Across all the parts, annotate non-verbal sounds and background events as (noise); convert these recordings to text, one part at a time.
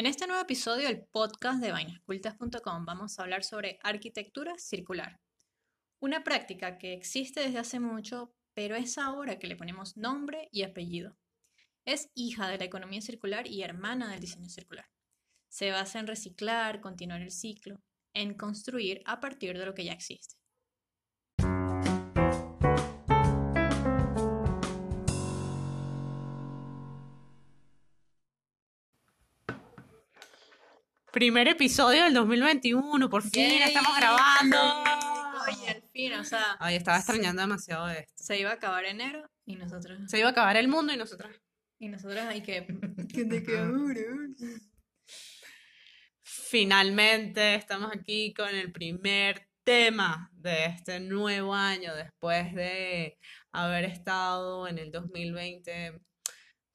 En este nuevo episodio del podcast de vainascultas.com vamos a hablar sobre arquitectura circular. Una práctica que existe desde hace mucho, pero es ahora que le ponemos nombre y apellido. Es hija de la economía circular y hermana del diseño circular. Se basa en reciclar, continuar el ciclo, en construir a partir de lo que ya existe. Primer episodio del 2021, por fin Yay. estamos grabando. Oye, al fin, o sea, Ay, estaba extrañando demasiado esto. se iba a acabar enero y nosotros, Se iba a acabar el mundo y nosotras. y nosotros hay que, ¿qué de (laughs) qué ahora? Finalmente estamos aquí con el primer tema de este nuevo año después de haber estado en el 2020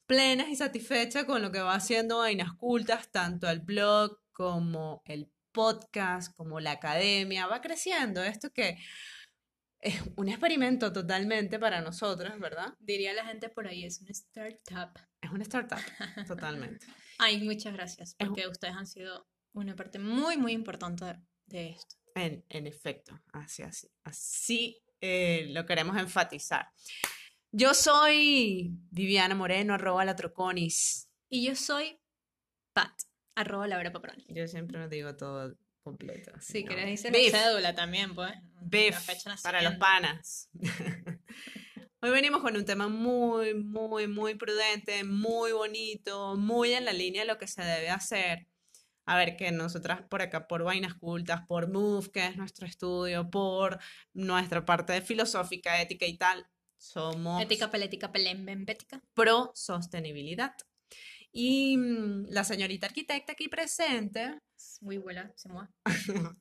plenas y satisfechas con lo que va haciendo Vainas Cultas, tanto el blog como el podcast, como la academia, va creciendo. Esto que es un experimento totalmente para nosotras, ¿verdad? Diría la gente por ahí, es una startup. Es una startup, totalmente. (laughs) Ay, muchas gracias, Es porque ustedes han sido una parte muy, muy importante de, de esto. En, en efecto, así, así, así eh, lo queremos enfatizar. Yo soy Viviana Moreno, arroba la Troconis. Y yo soy Pat, arroba Laura Paproni. Yo siempre me digo todo completo. Si ¿no? querés decir Beef, la cédula también, pues. beef, para los panas. (laughs) Hoy venimos con un tema muy, muy, muy prudente, muy bonito, muy en la línea de lo que se debe hacer. A ver, que nosotras por acá, por Vainas Cultas, por Move, que es nuestro estudio, por nuestra parte de filosófica, ética y tal, somos Ética, pelética, pelembembética. pro sostenibilidad. Y mm, la señorita arquitecta aquí presente Muy buena, se mueve. (laughs)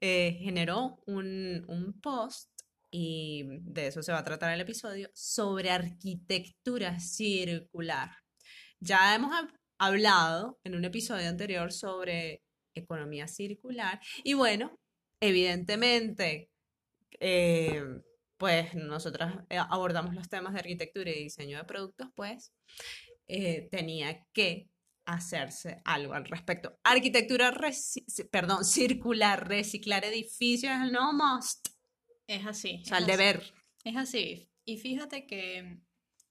eh, generó un, un post y de eso se va a tratar el episodio sobre arquitectura circular. Ya hemos hab- hablado en un episodio anterior sobre economía circular y bueno, evidentemente, eh, pues nosotras eh, abordamos los temas de arquitectura y diseño de productos, pues eh, tenía que hacerse algo al respecto. Arquitectura, perdón, circular, reciclar edificios es el nuevo must, Es así. o sea, el deber. Es así. Y fíjate que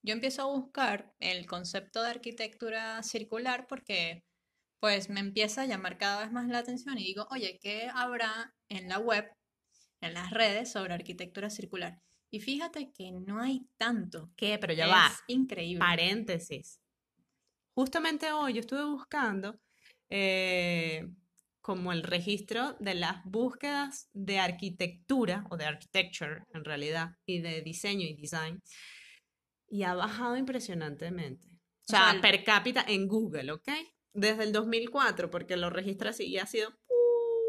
yo empiezo a buscar el concepto de arquitectura circular porque pues me empieza a llamar cada vez más la atención y digo, oye, ¿qué habrá en la web, en las redes sobre arquitectura circular? Y fíjate que no hay tanto. ¿Qué? Pero ya es va. increíble. Paréntesis. Justamente hoy yo estuve buscando eh, como el registro de las búsquedas de arquitectura, o de architecture en realidad, y de diseño y design, y ha bajado impresionantemente. O O sea, sea, el- per cápita en Google, ¿ok? Desde el 2004, porque lo registra así y ha sido...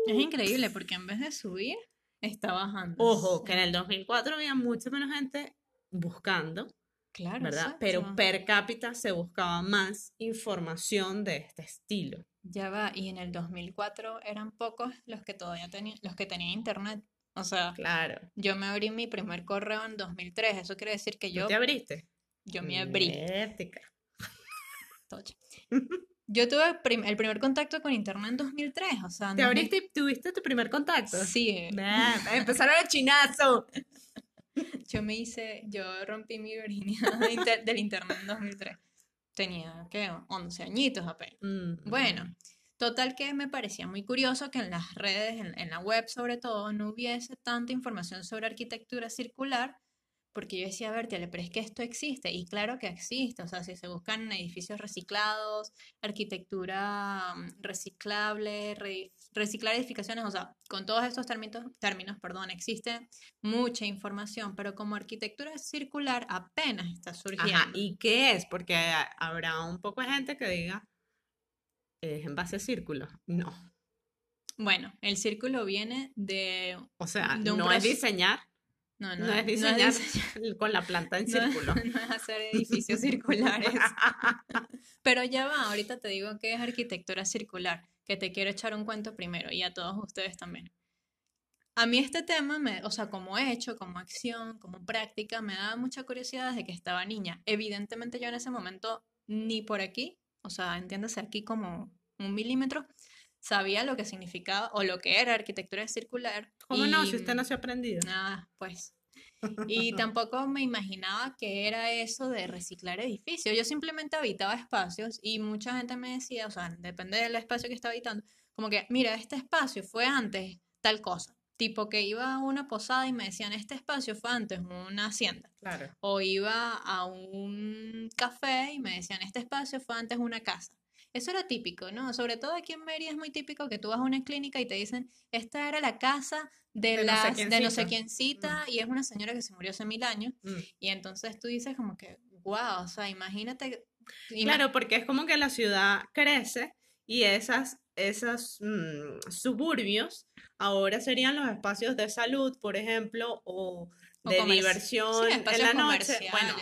Es increíble porque en vez de subir, está bajando. Ojo, que en el 2004 había mucha menos gente buscando, Claro, ¿verdad? Pero per cápita se buscaba más información de este estilo. Ya va, y en el 2004 eran pocos los que todavía tenían, los que tenían internet. O sea, Claro. yo me abrí mi primer correo en 2003. Eso quiere decir que ¿Tú yo, te abriste? yo me abrí. Ética. tocha. (laughs) Yo tuve prim- el primer contacto con internet en 2003. O sea, ¿Te 2000 abriste y tuviste tu primer contacto? Sí, Nah, (laughs) empezaron el chinazo. yo me hice, yo rompí mi virginidad (laughs) de inter- del internet en 2003. Tenía, ¿qué? 11 añitos apenas. Mm, Bueno, total que me parecía muy curioso que en las redes, en, en la web sobre todo, no hubiese tanta información sobre arquitectura circular, porque yo decía, a ver, tía, pero es que esto existe, y claro que existe, o sea, si se buscan edificios reciclados, arquitectura mm, reciclable, re- reciclar edificaciones, o sea, con todos estos términos, términos, perdón, existe mucha información, pero como arquitectura circular apenas está surgiendo. Ajá, ¿y qué es? Porque ha- habrá un poco de gente que diga, es en base a círculos. No. Bueno, el círculo viene de... O sea, De un no es diseñar, No, no, no, es no es diseñar diseñar- con la planta en no- círculo. (laughs) no es hacer edificios circulares. (laughs) Pero ya va, ahorita te digo que es arquitectura circular, que te quiero echar un cuento primero y a todos ustedes también. A mí este tema, me, o sea, como hecho, como acción, como práctica, me daba mucha curiosidad desde que estaba niña. Evidentemente yo en ese momento ni por aquí, o sea, entiéndase aquí como un milímetro, sabía lo que significaba o lo que era arquitectura circular. ¿Cómo no? Si y- usted no se ha aprendido. Ah, pues. (laughs) Y tampoco me imaginaba que era eso de reciclar edificios. Yo simplemente habitaba espacios y mucha gente me decía, o sea, depende del espacio que estaba habitando, como que, mira, este espacio fue antes tal cosa. Tipo que iba a una posada y me decían, este espacio fue antes una hacienda. Claro. O iba a un café y me decían, este espacio fue antes una casa. Eso era típico, ¿no? Sobre todo aquí en Mérida es muy típico que tú vas a una clínica y te dicen, esta era la casa de, De no sé las, de no sé quiéncito". quiéncita y es una señora que se murió hace mil años. Mm. Y entonces tú dices como que, wow, o sea, imagínate. ima- Claro, porque es como que la ciudad crece y esas, esos mm, suburbios ahora serían los espacios de salud, por ejemplo, o de diversión sí, en la noche. Bueno,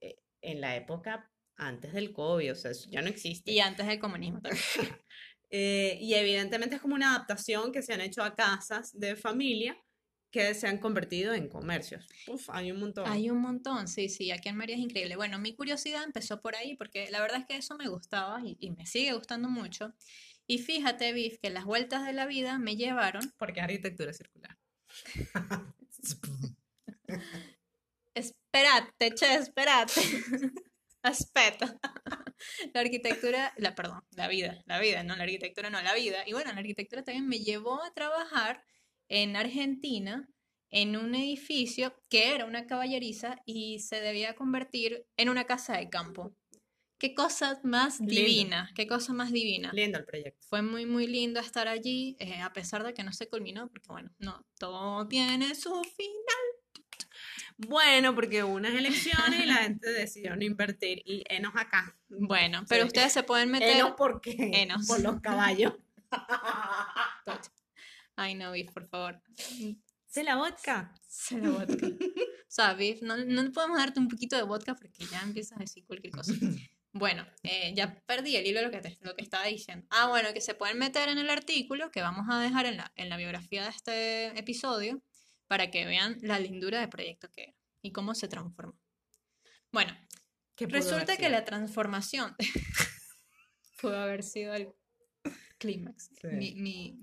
eh, en la época antes del COVID, o sea, eso ya no existe. Y antes del comunismo también. (laughs) Eh, y evidentemente es como una adaptación que se han hecho a casas de familia que se han convertido en comercios. Uf, hay un montón. Hay un montón, sí, sí, aquí en Mérida es increíble. Bueno, mi curiosidad empezó por ahí porque la verdad es que eso me gustaba y, y me sigue gustando mucho. Y fíjate, Viv, que las vueltas de la vida me llevaron, Porque arquitectura circular. (laughs) espérate, che, espérate, (laughs) aspetta. (laughs) La arquitectura, la, perdón, la vida, la vida, no la arquitectura, no la vida. Y bueno, la arquitectura también me llevó a trabajar en Argentina en un edificio que era una caballeriza y se debía convertir en una casa de campo. Qué cosa más Lindo. divina, qué cosa más divina. Lindo el proyecto. Fue muy, muy lindo estar allí, eh, a pesar de que no se culminó, porque bueno, no, todo tiene su final. Bueno, porque unas elecciones y la gente decidió no invertir y enos acá. Bueno, pero Sí. ustedes se pueden meter... Enos por qué? Enos. Por los caballos. (laughs) Ay, no, Viv, por favor. ¿Se la vodka? Se la vodka. O sea, Viv, no, no podemos darte un poquito de vodka porque ya empiezas a decir cualquier cosa. Bueno, eh, ya perdí el hilo de lo que, te- lo que estaba diciendo. Ah, bueno, que se pueden meter en el artículo que vamos a dejar en la, en la biografía de este episodio para que vean la lindura de proyecto que era y cómo se transformó. Bueno, ¿Qué pudo haber resulta que la transformación (laughs) pudo haber sido el clímax. Sí, Mi, mi,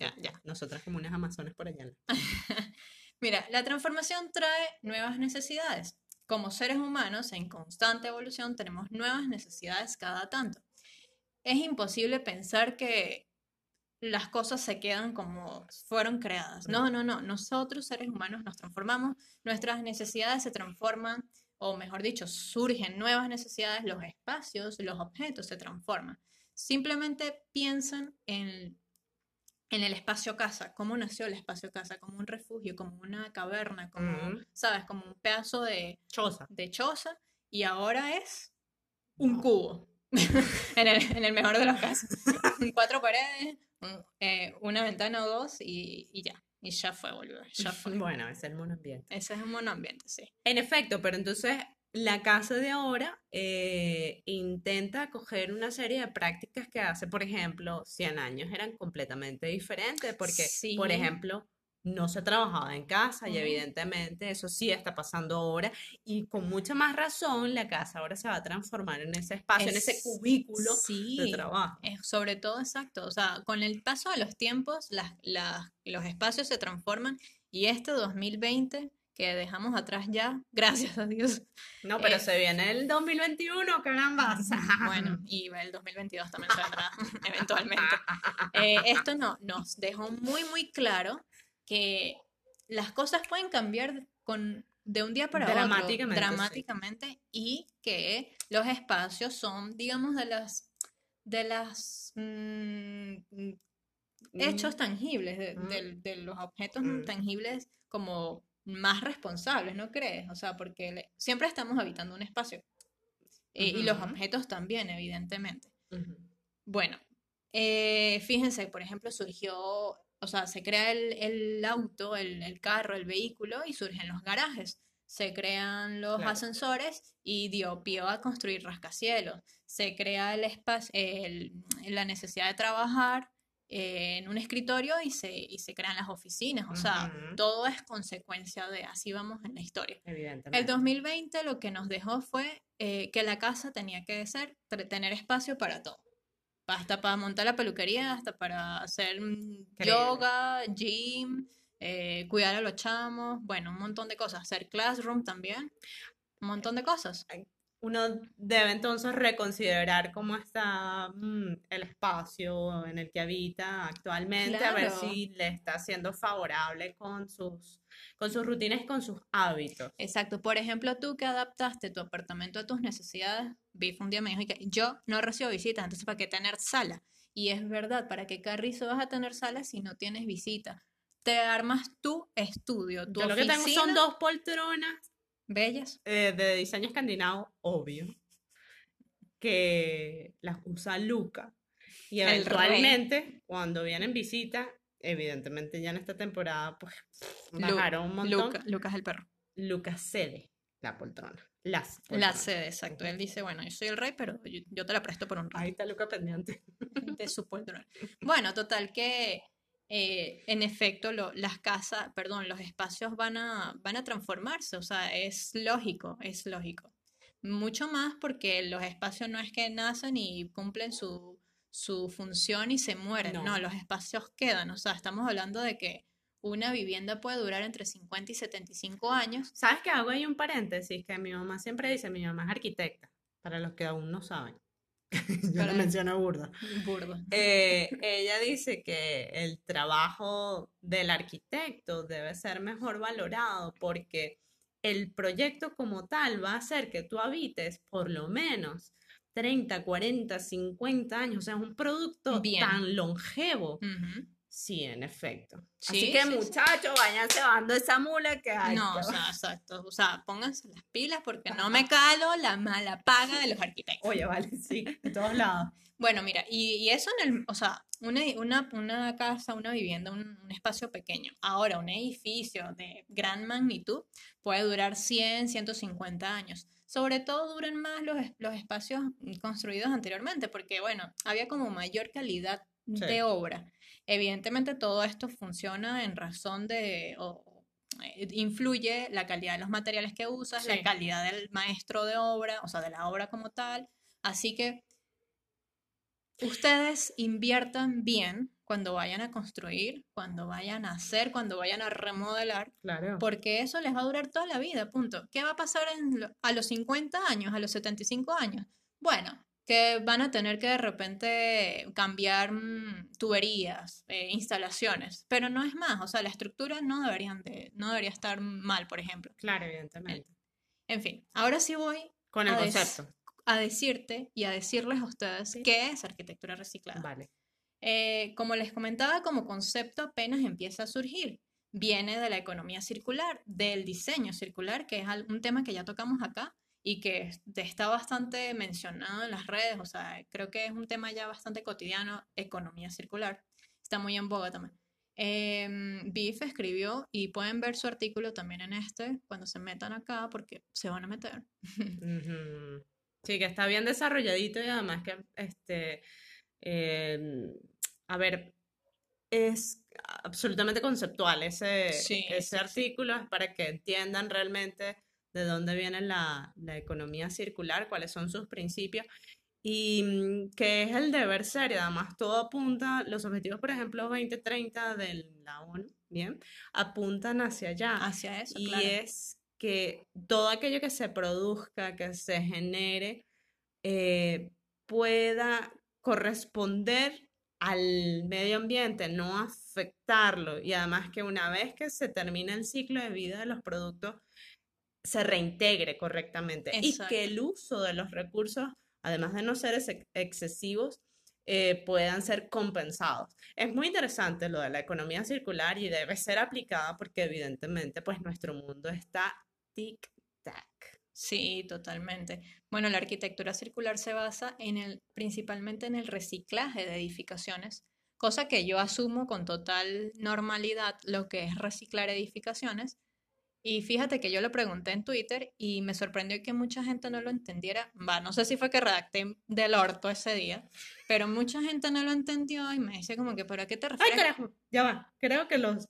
ya, ya. Nosotras como unas amazonas por allá. (laughs) Mira, la transformación trae nuevas necesidades. Como seres humanos en constante evolución tenemos nuevas necesidades cada tanto. Es imposible pensar que las cosas se quedan como fueron creadas. No, no, no. Nosotros seres humanos nos transformamos, nuestras necesidades se transforman, o mejor dicho, surgen nuevas necesidades, los espacios, los objetos se transforman. Simplemente piensan en en el espacio casa, cómo nació el espacio casa, como un refugio, como una caverna, como. ¿sabes? Como un pedazo de, Choza. de choza, y ahora es un cubo, (laughs) en, el, en el mejor de los casos. Cuatro paredes, eh, una ventana o dos, y, y ya, y ya fue, boludo, ya fue. Bueno, es el monoambiente. Ese es un monoambiente, sí. En efecto, pero entonces la casa de ahora eh, intenta coger una serie de prácticas que hace, por ejemplo, 100 años eran completamente diferentes, porque, Sí. por ejemplo, no se trabajaba en casa y evidentemente eso sí está pasando ahora y con mucha más razón la casa ahora se va a transformar en ese espacio, en ese Es- cubículo sí. de trabajo. Eh, sobre todo, exacto. O sea, con el paso de los tiempos, las, las- los espacios se transforman y este 2020 que dejamos atrás ya, (laughs) gracias a Dios. No, pero Eh, se viene el 2021, caramba. Bueno, (laughs) y el 2022 también se vendrá (laughs) eventualmente. Eh, esto no, nos dejó muy, muy claro que las cosas pueden cambiar con, de un día para otro, Dramáticamente, sí. dramáticamente, y que los espacios son, digamos, de las, de las mm, mm, hechos tangibles, de, Mm. de los objetos Mm. tangibles como más responsables, ¿no crees? O sea, porque le- siempre estamos habitando un espacio. Eh, Y los objetos también, evidentemente. Bueno, eh, fíjense, por ejemplo, surgió, o sea, se crea el, el auto, el, el carro, el vehículo y surgen los garajes. Se crean los Claro. ascensores y dio pie a construir rascacielos. Se crea el espacio, el- la necesidad de trabajar eh, en un escritorio y se, y se crean las oficinas. O sea, todo es consecuencia de así vamos en la historia. El Evidentemente. 2020 lo que nos dejó fue eh, que la casa tenía que ser, tener espacio para todo. Hasta para montar la peluquería, hasta para hacer mm, yoga, gym, eh, cuidar a los chamos, bueno, un montón de cosas, hacer classroom también, un montón de cosas. Uno debe entonces reconsiderar cómo está mm, el espacio en el que habita actualmente, a ver Claro. si le está siendo favorable con sus, con sus rutinas y con sus hábitos. Exacto, por ejemplo, tú que adaptaste tu apartamento a tus necesidades, Biff un día me dijo que yo no recibo visitas, entonces ¿para qué tener sala? Y es verdad, ¿para qué carrizo vas a tener sala si no tienes visita? Te armas tu estudio, tu Yo lo que tengo son dos poltronas bellas. eh, de diseño escandinavo, obvio, que las usa Luca. Y El rey. eventualmente, cuando vienen visitas, evidentemente ya en esta temporada, pues Lu- bajaron un montón. Luca- Lucas el perro. Lucas cede la poltrona. Las La poltronas. sede, exacto. Él dice, bueno, yo soy el rey, pero yo, yo te la presto por un rato Ahí está Luca pendiente. de su poltrona. Bueno, total que eh, en efecto lo- las casas, perdón, los espacios van a, van a transformarse, o sea, es lógico, es lógico. Mucho más porque los espacios no es que nacen y cumplen su, su función y se mueren, No. no, los espacios quedan, o sea, estamos hablando de que una vivienda puede durar entre 50 y 75 años. ¿Sabes qué hago ahí un paréntesis? Que mi mamá siempre dice, mi mamá es arquitecta, para los que aún no saben. (laughs) Yo lo menciono burda. Burdo. Eh, ella dice que el trabajo del arquitecto debe ser mejor valorado porque el proyecto como tal va a hacer que tú habites por lo menos 30, 40, 50 años. O sea, es un producto Bien. tan longevo. Sí, en efecto. Sí, Así que sí, sí. muchachos, vayan cebando esa mula que hay. No, o sea, exacto. O sea, pónganse las pilas porque no me (laughs) calo la mala paga de los arquitectos. Oye, vale, sí, de todos lados. Bueno, mira, y, y eso en el, o sea, una, una, una casa, una vivienda, un, un espacio pequeño. Ahora, un edificio de gran magnitud puede durar 100, 150 años. Sobre todo duran más los, los espacios construidos anteriormente, porque, bueno, había como mayor calidad Sí. de obra. Evidentemente todo esto funciona en razón de, o- eh, influye la calidad de los materiales que usas, Sí. la calidad del maestro de obra, o sea, de la obra como tal. Así que ustedes inviertan bien cuando vayan a construir, cuando vayan a hacer, cuando vayan a remodelar, Claro. porque eso les va a durar toda la vida, punto. ¿Qué va a pasar en a los 50 años, a los 75 años? Bueno, que van a tener que de repente cambiar mm, tuberías, eh, instalaciones, pero no es más, o sea, la estructura no deberían de, no debería estar mal, por ejemplo. Claro, evidentemente. En fin, ahora sí voy Con el a des- concepto. a decirte y a decirles a ustedes qué es arquitectura reciclada. Vale. Eh, como les comentaba, como concepto apenas empieza a surgir. Viene de la economía circular, del diseño circular, que es un tema que ya tocamos acá y que es- está bastante mencionado en las redes, o sea, creo que es un tema ya bastante cotidiano, economía circular. Está muy en boga también. Em, Biff escribió, y pueden ver su artículo también en este, cuando se metan acá, porque se van a meter. (laughs) Sí, que está bien desarrolladito y además que, este, em, a ver, es absolutamente conceptual ese, Sí, ese sí, sí. artículo, es para que entiendan realmente de dónde viene la, la economía circular, cuáles son sus principios y mm, que es el deber ser y además todo apunta, los objetivos, por ejemplo, 2030 de la ONU, bien, apuntan hacia allá. Hacia eso, Y claro. es que todo aquello que se produzca, que se genere, eh, pueda corresponder al medio ambiente, no afectarlo. Y además que una vez que se termine el ciclo de vida de los productos, se reintegre correctamente. Y que el uso de los recursos, además de no ser ex- excesivos, eh, puedan ser compensados. Es muy interesante lo de la economía circular y debe ser aplicada porque evidentemente pues nuestro mundo está tic-tac. Sí, totalmente. Bueno, la arquitectura circular se basa en el, principalmente en el reciclaje de edificaciones, cosa que yo asumo con total normalidad lo que es reciclar edificaciones. Y fíjate que yo lo pregunté en Twitter y me sorprendió que mucha gente no lo entendiera. Va, no sé si fue que redacté del orto ese día, pero mucha gente no lo entendió y me dice como que, ¿pero a qué te ¡Ay, refieres? carajo! Ya va, creo que los...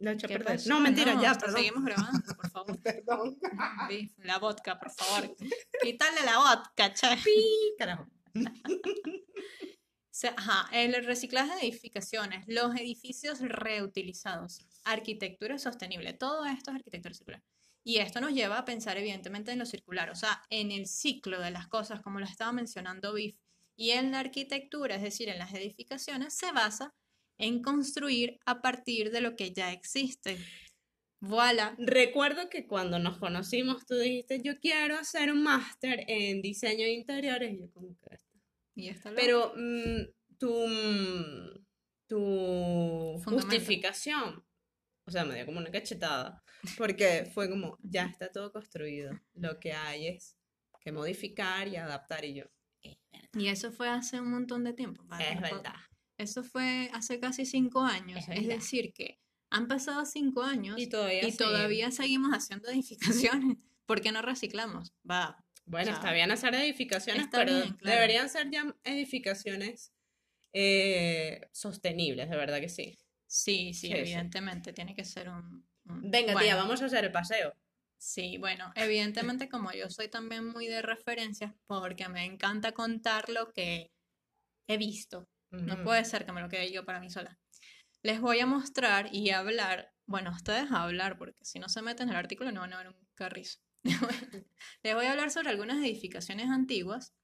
Lo he hecho a ¿Qué perder. No, mentira, No, ya, perdón. Seguimos grabando, por (laughs) favor. Perdón. La vodka, por favor. Quítale la vodka, che. Pi, carajo. (laughs) sea, ajá, el reciclaje de edificaciones, los edificios reutilizados, arquitectura sostenible, todo esto es arquitectura circular. Y esto nos lleva a pensar evidentemente en lo circular, o sea, en el ciclo de las cosas, como lo estaba mencionando Biff. Y en la arquitectura, es decir, en las edificaciones, se basa en construir a partir de lo que ya existe. Voilà. Recuerdo que cuando nos conocimos tú dijiste, yo quiero hacer un máster en diseño de interiores. Y yo como que... Y esto lo- Pero mm, tu, mm, tu justificación, o sea, me dio como una cachetada, porque fue como, ya está todo construido, lo que hay es que modificar y adaptar y yo, es verdad, Y eso fue hace un montón de tiempo. ¿vale? es verdad. Eso fue hace casi cinco años. Es Es, decir, que han pasado cinco años Y todavía, y seguimos. todavía seguimos haciendo (laughs) edificaciones. ¿Por qué no reciclamos? Va. Bueno, sea, está bien hacer edificaciones, está pero bien, claro. deberían ser ya edificaciones eh, sostenibles, de verdad que sí. Sí, sí, Sí, sí. evidentemente. Tiene que ser un. un- Venga, tía, vamos a hacer el paseo. Sí, bueno, evidentemente como yo soy también muy de referencias, porque me encanta contar lo que he visto. No puede ser que me lo quede yo para mí sola. Les voy a mostrar y hablar, bueno, ustedes a hablar, porque si no se meten en el artículo no van a ver un carrizo. (laughs) Les voy a hablar sobre algunas edificaciones antiguas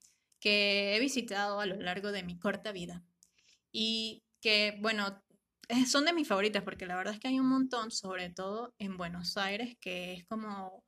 que he visitado a lo largo de mi corta vida y que, bueno, son de mis favoritas porque la verdad es que hay un montón, sobre todo en Buenos Aires, que es como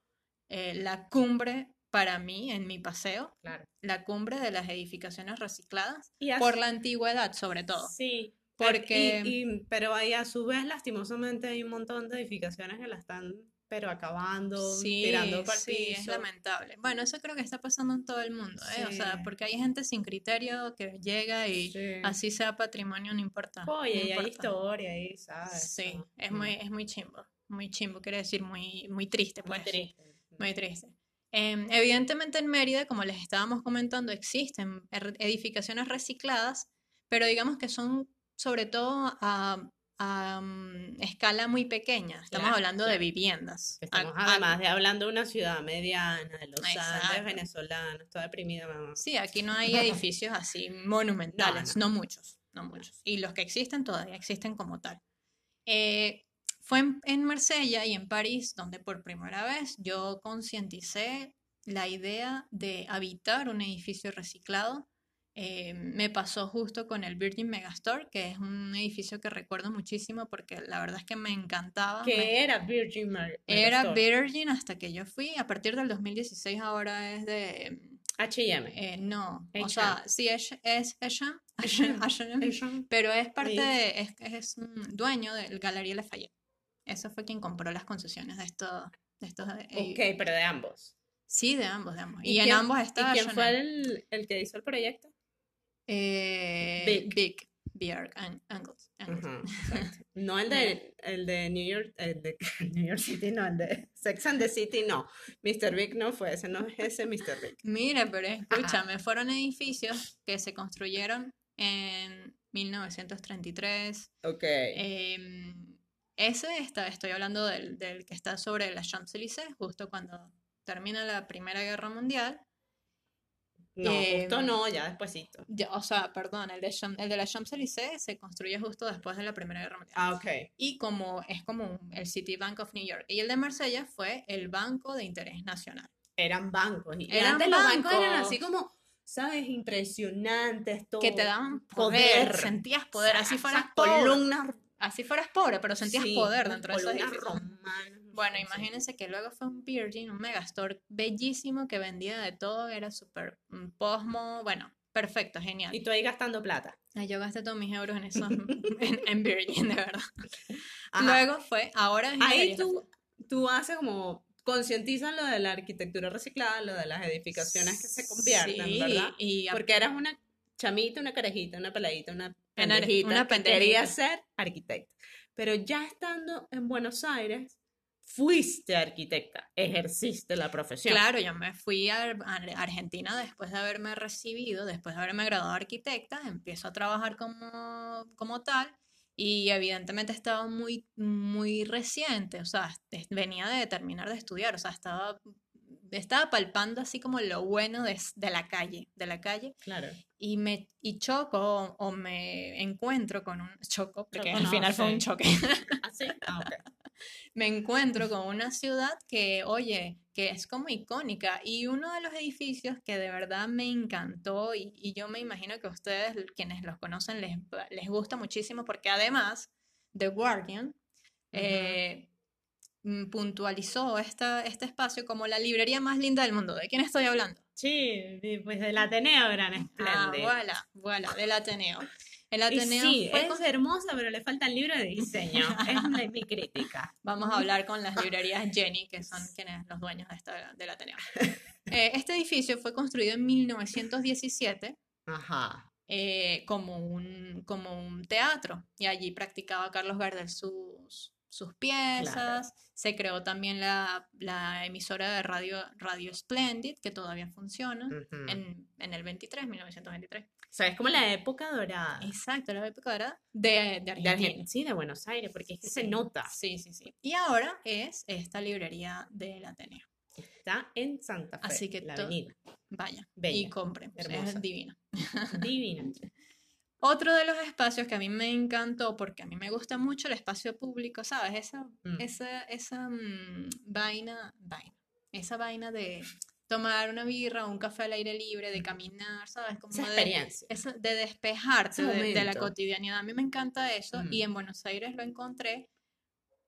eh, la cumbre para mí en mi paseo, Claro. la cumbre de las edificaciones recicladas Y por la antigüedad, sobre todo. Sí, Porque- pero, y- y- pero ahí a su vez, lastimosamente, hay un montón de edificaciones que la están, pero acabando, Sí, tirando para sí, es piso. lamentable. Bueno, eso creo que está pasando en todo el mundo, ¿eh? O sea, Sí. porque hay gente sin criterio que llega y Sí. así sea patrimonio, no importa. Oye, no y hay importa. historia ahí, ¿sabes? Sí, Ah, es muy, es muy chimbo. Muy chimbo, quiere decir muy, muy triste, muy pues. triste. Muy triste. Em, evidentemente en Mérida, como les estábamos comentando, existen er- edificaciones recicladas, pero digamos que son sobre todo a, a, mm, escala muy pequeña. Estamos Claro, hablando de claro. viviendas. Estamos A- a- además de hablando de una ciudad mediana, de los Exacto. Andes venezolanos, estoy deprimida, mamá. Sí, aquí no hay (laughs) edificios así monumentales, No, no, muchos, no muchos. Y los que existen todavía existen como tal. Eh, fue en, en Marsella y en París donde por primera vez yo concienticé la idea de habitar un edificio reciclado. Eh, me pasó justo con el Virgin Megastore, que es un edificio que recuerdo muchísimo porque la verdad es que me encantaba. ¿Qué era Virgin Mar era Megastore? Virgin hasta que yo fui. A partir del 2016 ahora es de H&M. eh, no, o H&M. sea, sí es, es H&M, (laughs) pero es parte de, es, es dueño del Galería Lafayette. Eso fue quien compró las concesiones de estos, de estos eh, Ok, pero de ambos. sí, de ambos, de ambos. ¿Y Y, en quién- ambos está ¿Y quién fue el, el que hizo el proyecto? Eh, Big. Big, Björk Ang- Angles. (laughs) No el de, el de New York, el de (laughs) New York City, no, el de Sex and the City, no. Mr. Big no fue ese, no es ese Mr. Big. Mira, pero escúchame, fueron edificios que se construyeron en 1933, Ok. Em, ese está, estoy hablando del, del que está sobre la Champs-Élysées, justo cuando termina la Primera Guerra Mundial. No, justo em, no, ya despuesito. Ya, o sea, perdón, el de, el de la Champs-Élysées se construye justo después de la Primera Guerra Mundial. Ah, ok. Y como es como el Citibank of New York. Y el de Marsella fue el Banco de Interés Nacional. Eran bancos. Y Eran antes los bancos eran así como, ¿sabes? Impresionantes, todo. Que te daban poder, poder. sentías poder, así fueras pobre. columnas. Así fueras pobre, pero sentías sí, poder dentro de esos edificios. romanas, Bueno, imagínense que luego fue un Virgin, un Megastore bellísimo que vendía de todo, era súper mm, posmo, bueno, perfecto, genial. Y tú ahí gastando plata. Ay, yo gasté todos mis euros en eso, (laughs) en, en Virgin, de verdad. Ajá. Luego fue, ahora Ahí tú, tú haces como, concientizas lo de la arquitectura reciclada, lo de las edificaciones que se convierten, Sí, ¿verdad? y Porque eras una chamita, una carajita, una peladita, una pendejita una pendejita. quería ser arquitecta. Pero ya estando en Buenos Aires, fuiste arquitecta, ejerciste la profesión. Claro, yo me fui a, Argentina después de haberme recibido, después de haberme graduado de arquitecta, empiezo a trabajar como, como tal y evidentemente estaba muy, muy reciente, o sea, venía de terminar de estudiar, o sea, estaba estaba palpando así como lo bueno de, de la calle, de la calle, Claro. y me y choco o, o me encuentro con un (laughs) choco, porque Choco al no, final fue un sí. choque. (laughs) ¿Ah, sí? Ah, ok. (laughs) me encuentro con una ciudad que, oye, que es como icónica y uno de los edificios que de verdad me encantó y, y yo me imagino que a ustedes, quienes los conocen, les, les gusta muchísimo porque además The Guardian eh, mm, puntualizó esta, este espacio como la librería más linda del mundo. ¿De quién estoy hablando? Sí, pues del Ateneo Gran Ah, Splendid. voilà, voilà, del Ateneo. El Ateneo sí, fue es con- hermosa, pero le falta el libro de diseño. (laughs) es mi, crítica. Vamos a hablar con las librerías Jenny, que son (laughs) quienes los dueños de esta, del Ateneo. Eh, este edificio fue construido en 1917 Ajá. eh, como, un, como un teatro y allí practicaba Carlos Gardel sus, sus piezas. Se creó también la, la emisora de radio Radio Splendid, que todavía funciona, Ujú. en, en el 23, 1923. O sea, es como la época dorada. Exacto, la época era de, de De Argentina. Argen- sí, de Buenos Aires, porque es que se nota. Sí, sí, sí. Y ahora es esta librería del Ateneo. Está en Santa Fe, Así que la avenida. Vaya, y Bella, compren, pues, hermosa. es divina. (laughs) Divina. Otro de los espacios que a mí me encantó, porque a mí me gusta mucho el espacio público, ¿sabes? Esa, Mm. esa, esa mm, vaina, vaina, esa vaina de tomar una birra o un café al aire libre, de caminar, ¿sabes? Como Esa de, experiencia. eso- de despejarte de, de la cotidianidad. A mí me encanta eso Mm. y en Buenos Aires lo encontré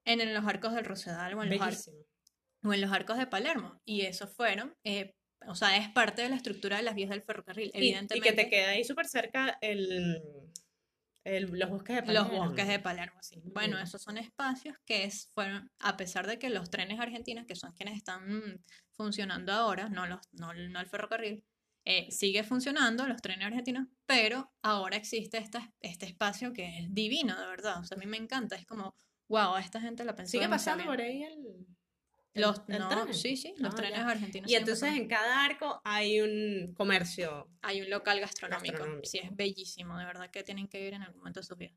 en, en los arcos del Rosedal o en los, ar- Bellísimo. o en los arcos de Palermo. Y esos fueron, eh, o sea, es parte de la estructura de las vías del ferrocarril, Y- Y, evidentemente. que te queda ahí súper cerca el, el- los bosques de Los Palermo. bosques de Palermo, sí. Bueno, Mm. esos son espacios que es, fueron, a pesar de que los trenes argentinos, que son quienes están funcionando ahora, no, los, no, el- no el ferrocarril, eh, sigue funcionando los trenes argentinos, pero ahora existe esta, este espacio que es divino, de verdad. O sea, a mí me encanta, es como, wow, a esta gente la pensó Sigue pasando bien. por ahí el, el- Los, el no, tren. sí, sí, los Ah, trenes ya. argentinos. Y entonces pasando. en cada arco hay un comercio. Hay un local gastronómico. Gastronómico. Sí, es bellísimo, de verdad que tienen que ir en algún momento de sus vidas.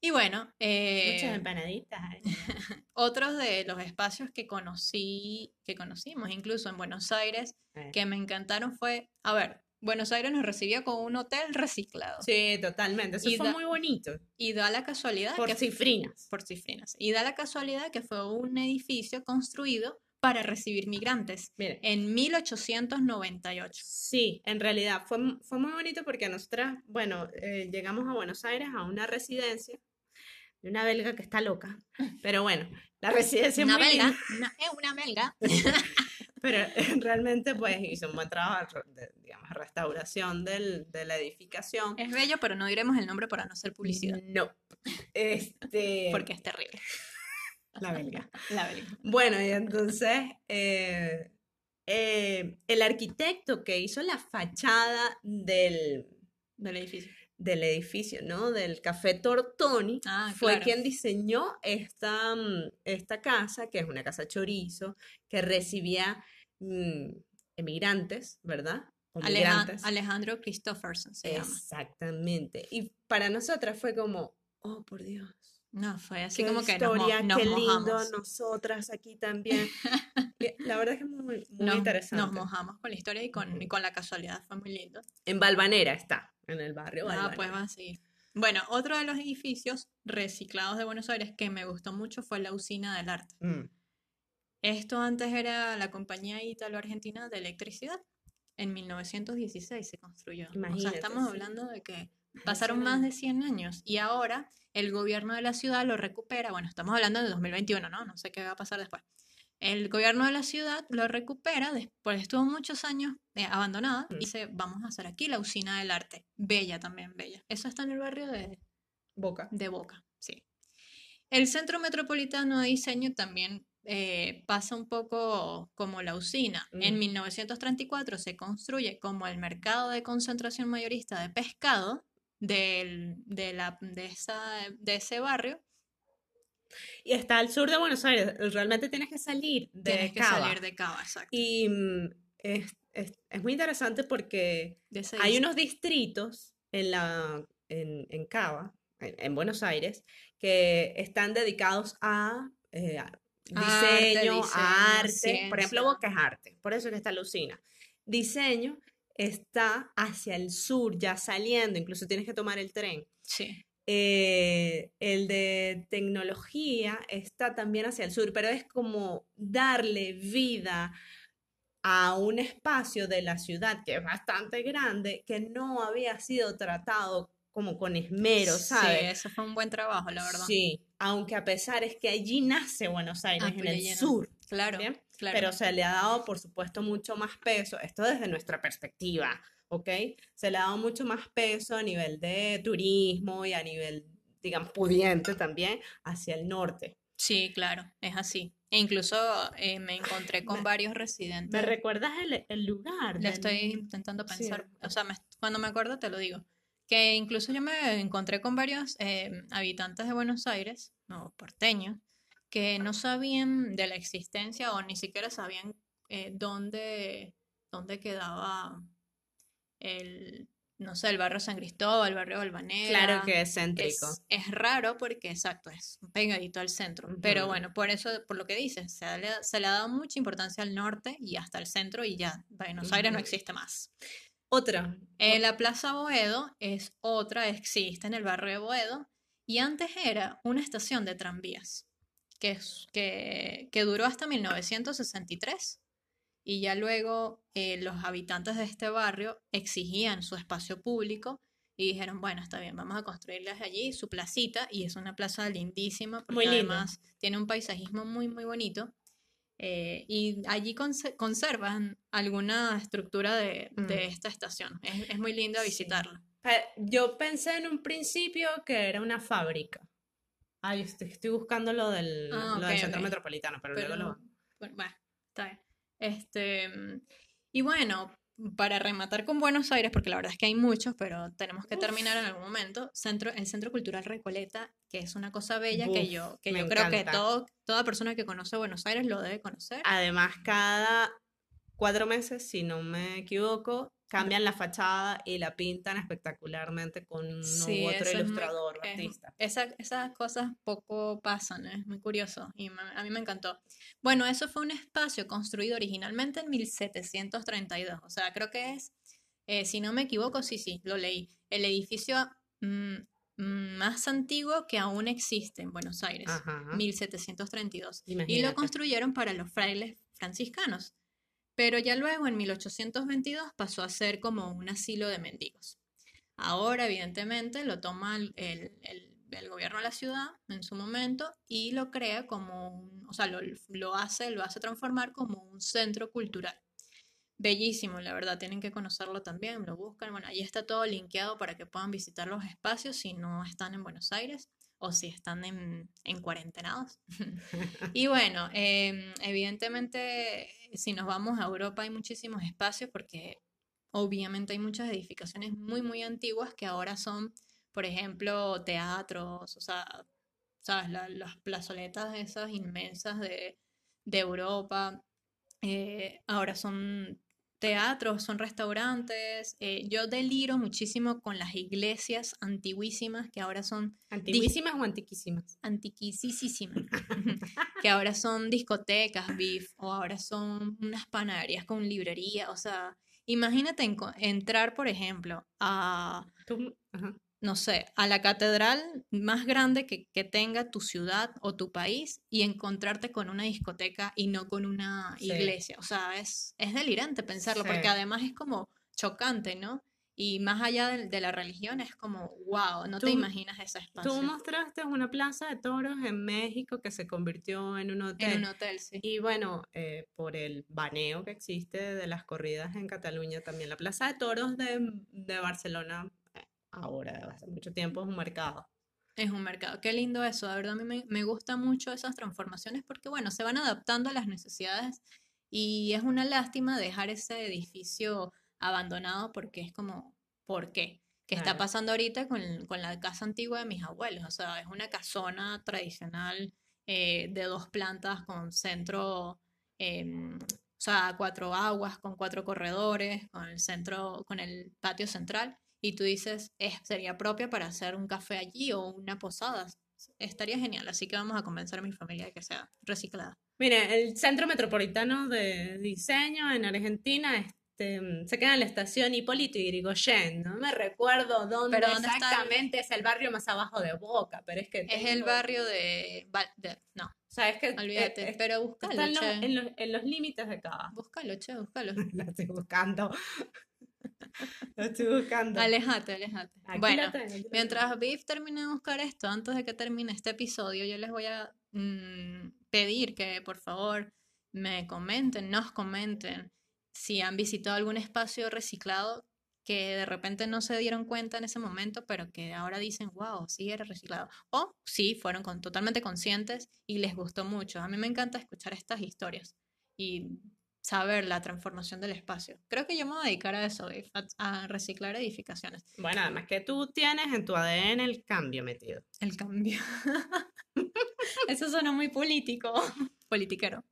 Y bueno, eh, Muchas empanaditas. (laughs) otros de los espacios que conocí, que conocimos incluso en Buenos Aires, Eh. que me encantaron fue, a ver, Buenos Aires nos recibió con un hotel reciclado. Sí, totalmente. Eso Y fue da- muy bonito. Y da la casualidad Por que cifrinas. por cifrinas. Y da la casualidad que fue un edificio construido para recibir migrantes Mire, en 1898. Sí, en realidad fue, fue muy bonito porque nosotras, bueno, eh, llegamos a Buenos Aires a una residencia de una belga que está loca, pero bueno, la residencia es Una muy belga, linda, una- es una belga. (laughs) pero realmente pues hizo un buen trabajo de, digamos, restauración del, de la edificación. Es bello, pero no diremos el nombre para no hacer publicidad, No, este, (laughs) porque es terrible. La belga. (laughs) La belga. Bueno, y entonces eh, eh, el arquitecto que hizo la fachada del, Del edificio. del edificio, ¿no? Del Café Tortoni, Ah, fue claro. quien diseñó esta, mm, esta casa, que es una casa chorizo, que recibía mm, emigrantes, ¿verdad? O Alejan- migrantes. Alejandro Christopherson se llama. Exactamente. Y para nosotras fue como, oh, por Dios. No, fue así Qué como que nos, historia, nos qué lindo, mojamos. nosotras aquí también. Que (laughs) La verdad es que es muy, muy Nos- interesante. Nos mojamos con la historia y con, y con la casualidad, fue muy lindo. En Balvanera está, en el barrio Ah, Balvanera. pues va a seguir. Bueno, otro de los edificios reciclados de Buenos Aires que me gustó mucho fue la Usina del Arte. Mm. Esto antes era la compañía ítalo-argentina de electricidad. En 1916 se construyó. o Imagínate, sea, estamos sí. hablando de que pasaron más de 100 años y ahora el gobierno de la ciudad lo recupera. Bueno, estamos hablando de 2021, ¿no? No sé qué va a pasar después. El gobierno de la ciudad lo recupera, después estuvo muchos años eh, abandonada y dice, vamos a hacer aquí la usina del arte. Bella también, bella. Eso está en el barrio de, Boca. de Boca, sí. El Centro Metropolitano de Diseño también eh, pasa un poco como la usina. En Mm. 1934 se construye como el mercado de concentración mayorista de pescado del- de, la, de, esa, de ese barrio. Y está al sur de Buenos Aires. Realmente tienes que salir de Tienes que Cava. salir de Cava, exacto. Y mm, es, es- es muy interesante porque hay unos distritos en, la, en, en Cava, en, en Buenos Aires, que están dedicados a, eh, a diseño, diseño, arte. Por ejemplo. Boca es arte, por eso es que está Lucina. Diseño está hacia el sur, ya saliendo, incluso tienes que tomar el tren. Sí. Eh, el de tecnología está también hacia el sur, pero es como darle vida a un espacio de la ciudad que es bastante grande, que no había sido tratado como con esmero, Sí, ¿sabes? eso fue un buen trabajo, la verdad. Sí, aunque a pesar es que allí nace Buenos Aires, Ah, en el lleno. sur, Claro, ¿bien? claro. pero se le ha dado, por supuesto, mucho más peso, esto desde nuestra perspectiva, ¿ok? Se le ha dado mucho más peso a nivel de turismo y a nivel, digamos, pudiente también hacia el norte. Sí, claro, es así. E incluso eh, me encontré con Me- varios ¿Me residentes. recuerdas el, el lugar? Del- estoy intentando Sí. pensar, o sea, me- cuando me acuerdo te lo digo. Que incluso yo me encontré con varios eh, habitantes de Buenos Aires, no, porteños, que no sabían de la existencia o ni siquiera sabían eh, dónde, dónde quedaba el, no sé, el barrio San Cristóbal, el barrio Balvanera. Claro que es céntrico. Es, es raro porque, exacto, es pegadito al centro. Pero bueno, por eso, por lo que dices, se le, se le ha dado mucha importancia al norte y hasta el centro y ya, Buenos Aires no existe más. Otra. Eh, la Plaza Boedo es otra, existe en el barrio de Boedo y antes era una estación de tranvías que, que, que duró hasta 1963 y ya luego eh, los habitantes de este barrio exigían su espacio público y dijeron, bueno, está bien, vamos a construirles allí su placita y es una plaza lindísima porque Muy además tiene un paisajismo muy, muy bonito. eh, y allí conse- conservan alguna estructura de, de Mm. esta estación. Es, es muy lindo Sí. visitarla. Yo pensé en un principio que era una fábrica. Ay, estoy, estoy buscando lo del, Ah, lo del centro metropolitano, pero, Pero, luego lo... bueno, bueno, está bien. Este, y bueno, para rematar con Buenos Aires, porque la verdad es que hay muchos, pero tenemos que terminar en algún momento, centro, el Centro Cultural Recoleta, que es una cosa bella que yo, que yo creo que todo, toda persona que conoce Buenos Aires lo debe conocer. Además, cada cuatro meses, si no me equivoco, cambian la fachada y la pintan espectacularmente con un Sí, otro ilustrador o artista. esa- esas cosas poco pasan, es muy curioso y me- a mí me encantó. Bueno, eso fue un espacio construido originalmente en 1732, o sea, creo que es, eh, si no me equivoco, sí, sí, lo leí, el edificio mm, mm, más antiguo que aún existe en Buenos Aires, Ajá. 1732, y lo Imagínate. construyeron para los frailes franciscanos. Pero ya luego, en 1822, pasó a ser como un asilo de mendigos. Ahora, evidentemente, lo toma el, gobierno de la ciudad en su momento y lo crea como un, o sea, lo, lo hace, lo hace transformar como un centro cultural. Bellísimo, la verdad, tienen que conocerlo también, lo buscan. Bueno, ahí está todo linkeado para que puedan visitar los espacios si no están en Buenos Aires o si están en, en cuarentenados. (laughs) Y bueno, em, evidentemente, si nos vamos a Europa hay muchísimos espacios porque obviamente hay muchas edificaciones muy, muy antiguas que ahora son, por ejemplo, teatros, o sea, ¿sabes? La- las plazoletas esas inmensas de, de Europa, eh, ahora son teatros, son restaurantes. eh, yo deliro muchísimo con las iglesias antiguísimas que ahora son ¿Antiguísimas o antiquísimas? antiquísimas, (laughs) que ahora son discotecas, beef, o ahora son unas panaderías con librería, o sea, imagínate entrar, por ejemplo, a, Tú- ajá. No sé, a la catedral más grande que, que tenga tu ciudad o tu país y encontrarte con una discoteca y no con una Sí. iglesia, o sea, es, es delirante pensarlo, porque además es como chocante, ¿no? Y más allá de, de la religión es como, wow, no te imaginas ese espacio. Tú mostraste una plaza de toros en México que se convirtió en un hotel. En un hotel, sí. Y bueno, eh, por el baneo que existe de las corridas en Cataluña, también la Plaza de Toros de, de Barcelona, ahora, hace mucho tiempo, es un mercado. Es un mercado. Qué lindo eso. De verdad, a mí me, me gusta mucho esas transformaciones porque, bueno, se van adaptando a las necesidades y es una lástima dejar ese edificio abandonado porque es como, ¿por qué? ¿Qué está pasando ahorita con, con la casa antigua de mis abuelos? O sea, es una casona tradicional eh, de dos plantas con centro, em, o sea, cuatro aguas, con cuatro corredores, con el centro, con el patio central y tú dices, es, sería propia para hacer un café allí o una posada. estaría genial, así que vamos a convencer a mi familia de que sea reciclada. Mire, el Centro Metropolitano de Diseño en Argentina este, se queda en la estación Hipólito y Yrigoyen. No me recuerdo dónde, Pero ¿dónde está el- exactamente es el barrio más abajo de Boca, pero es que Es el barrio de... De- no, O sea, es que eh, olvídate, eh, pero búscalo, en, che. en los, en los límites de acá. Búscalo, che, búscalo. (laughs) Lo estoy buscando. Lo estoy buscando. Alejate, alejate. Aquí bueno, tengo, mientras Viv termine de buscar esto, antes de que termine este episodio, yo les voy a mm, pedir que por favor me comenten, nos comenten si han visitado algún espacio reciclado que de repente no se dieron cuenta en ese momento, pero que ahora dicen, wow, sí era reciclado. O sí, fueron con- totalmente conscientes y les gustó mucho. A mí me encanta escuchar estas historias y saber la transformación del espacio. Creo que yo me voy a dedicar a eso, a- a reciclar edificaciones. Bueno, además que tú tienes en tu ADN el cambio metido. El cambio. (laughs) Eso suena muy político. (laughs) Politiquero.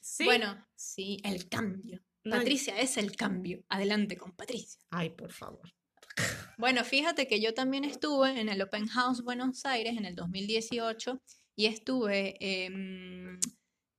Sí. Bueno, sí, el cambio. No Patricia es el cambio. Adelante con Patricia. Ay, por favor. Bueno, fíjate que yo también estuve en el Open House Buenos Aires en el 2018 y estuve, em,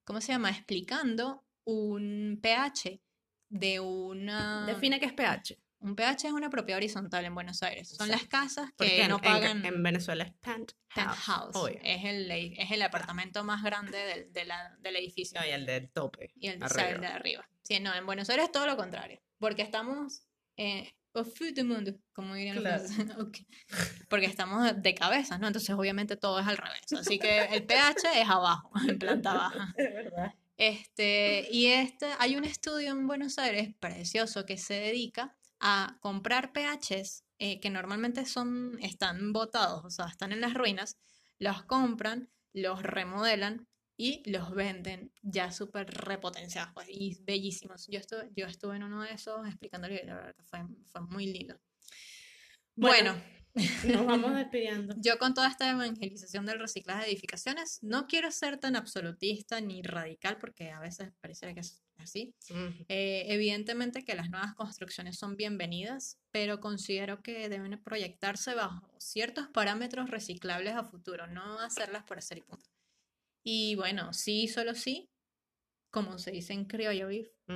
¿cómo se llama? Explicando un pH de una... Define qué es pH. Un pH es una propiedad horizontal en Buenos Aires. Son las casas que en, no en- pagan... en Venezuela es penthouse. penthouse. Es el, es el apartamento más grande del, de la- del edificio. No, y el del tope. Y el, o sea, el arriba. de arriba. Sí, no, en Buenos Aires es todo lo contrario. Porque estamos eh, fond du mundo, como dirían los Claro. franceses. (laughs) Ok. Porque estamos de cabeza, ¿no? Entonces, obviamente, todo es al revés. Así que el pH es abajo, en planta baja. (laughs) Es verdad. Este, y este, hay un estudio en Buenos Aires precioso que se dedica a comprar pHs eh, que normalmente son, están botados, o sea, están en las ruinas, los compran, los remodelan y los venden ya súper repotenciados pues, y bellísimos. Yo estuve, yo estuve en uno de esos explicándole la verdad fue, fue muy lindo. Bueno. bueno (laughs) Nos vamos (laughs) despidiendo. yo con toda esta evangelización del reciclaje de edificaciones, no quiero ser tan absolutista ni radical porque a veces pareciera que es así. Eh, evidentemente que las nuevas construcciones son bienvenidas, pero considero que deben proyectarse bajo ciertos parámetros reciclables a futuro, no hacerlas por hacer y punto. Y bueno, sí, solo sí, como se dice en criollo,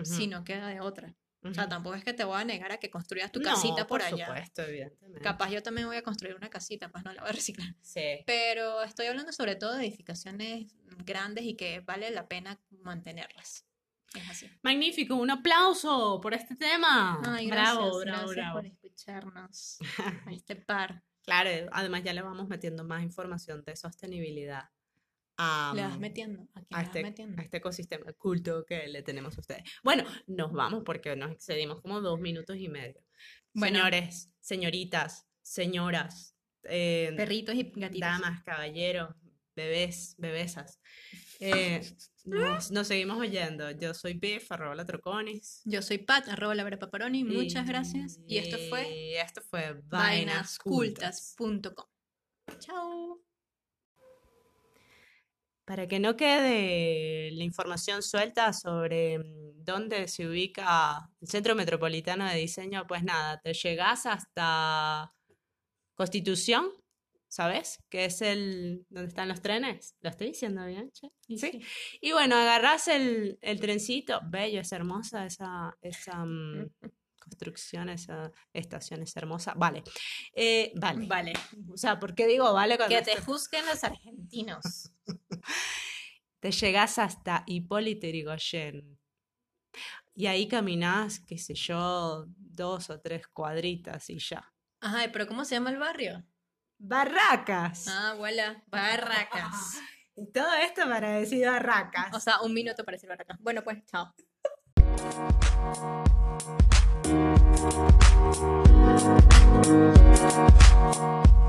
si no queda de otra. O sea, tampoco es que te voy a negar a que construyas tu No, casita por, por allá. supuesto, evidentemente. Capaz yo también voy a construir una casita, pues no la voy a reciclar. Sí. Pero estoy hablando sobre todo de edificaciones grandes y que vale la pena mantenerlas. Es así. Magnífico, un aplauso por este tema. Ay, gracias, bravo, bravo, gracias bravo. por escucharnos (laughs) a este par. Claro, además ya le vamos metiendo más información de sostenibilidad a, Le vas metiendo, aquí a este, metiendo. a este ecosistema culto que le tenemos a ustedes. Bueno, nos vamos porque nos excedimos como dos minutos y medio. Bueno. Señores, señoritas, señoras, eh, Perritos y gatitos. damas, caballeros, bebés, bebesas. (laughs) eh, nos, nos seguimos oyendo. Yo soy Biff, arroba la Troconis. Yo soy Pat, arroba la Paparoni, muchas gracias. Y esto fue Y esto fue Vainas Cultas. vainascultas.com. Chao. Para que no quede la información suelta sobre mm, dónde se ubica el Centro Metropolitano de Diseño, pues nada, te llegás hasta Constitución, ¿sabes? Que es el donde están los trenes. ¿Lo estoy diciendo bien, che? Sí. Y bueno, agarrás el, el trencito, bello, es hermosa esa, esa mm, (laughs) construcción, esa estación es hermosa. Vale, Eh, vale. Vale. O sea, ¿por qué digo vale cuando Que te estoy- juzguen los argentinos. (laughs) te llegás hasta Hipólito Yrigoyen. Y ahí caminás, qué sé yo, dos o tres cuadritas y ya. Ajá, pero ¿cómo se llama el barrio? Barracas. Ah, abuela, Barracas. (laughs) Y todo esto para decir barracas. O sea, un minuto para decir Barracas. Bueno, pues, chao. Thank you.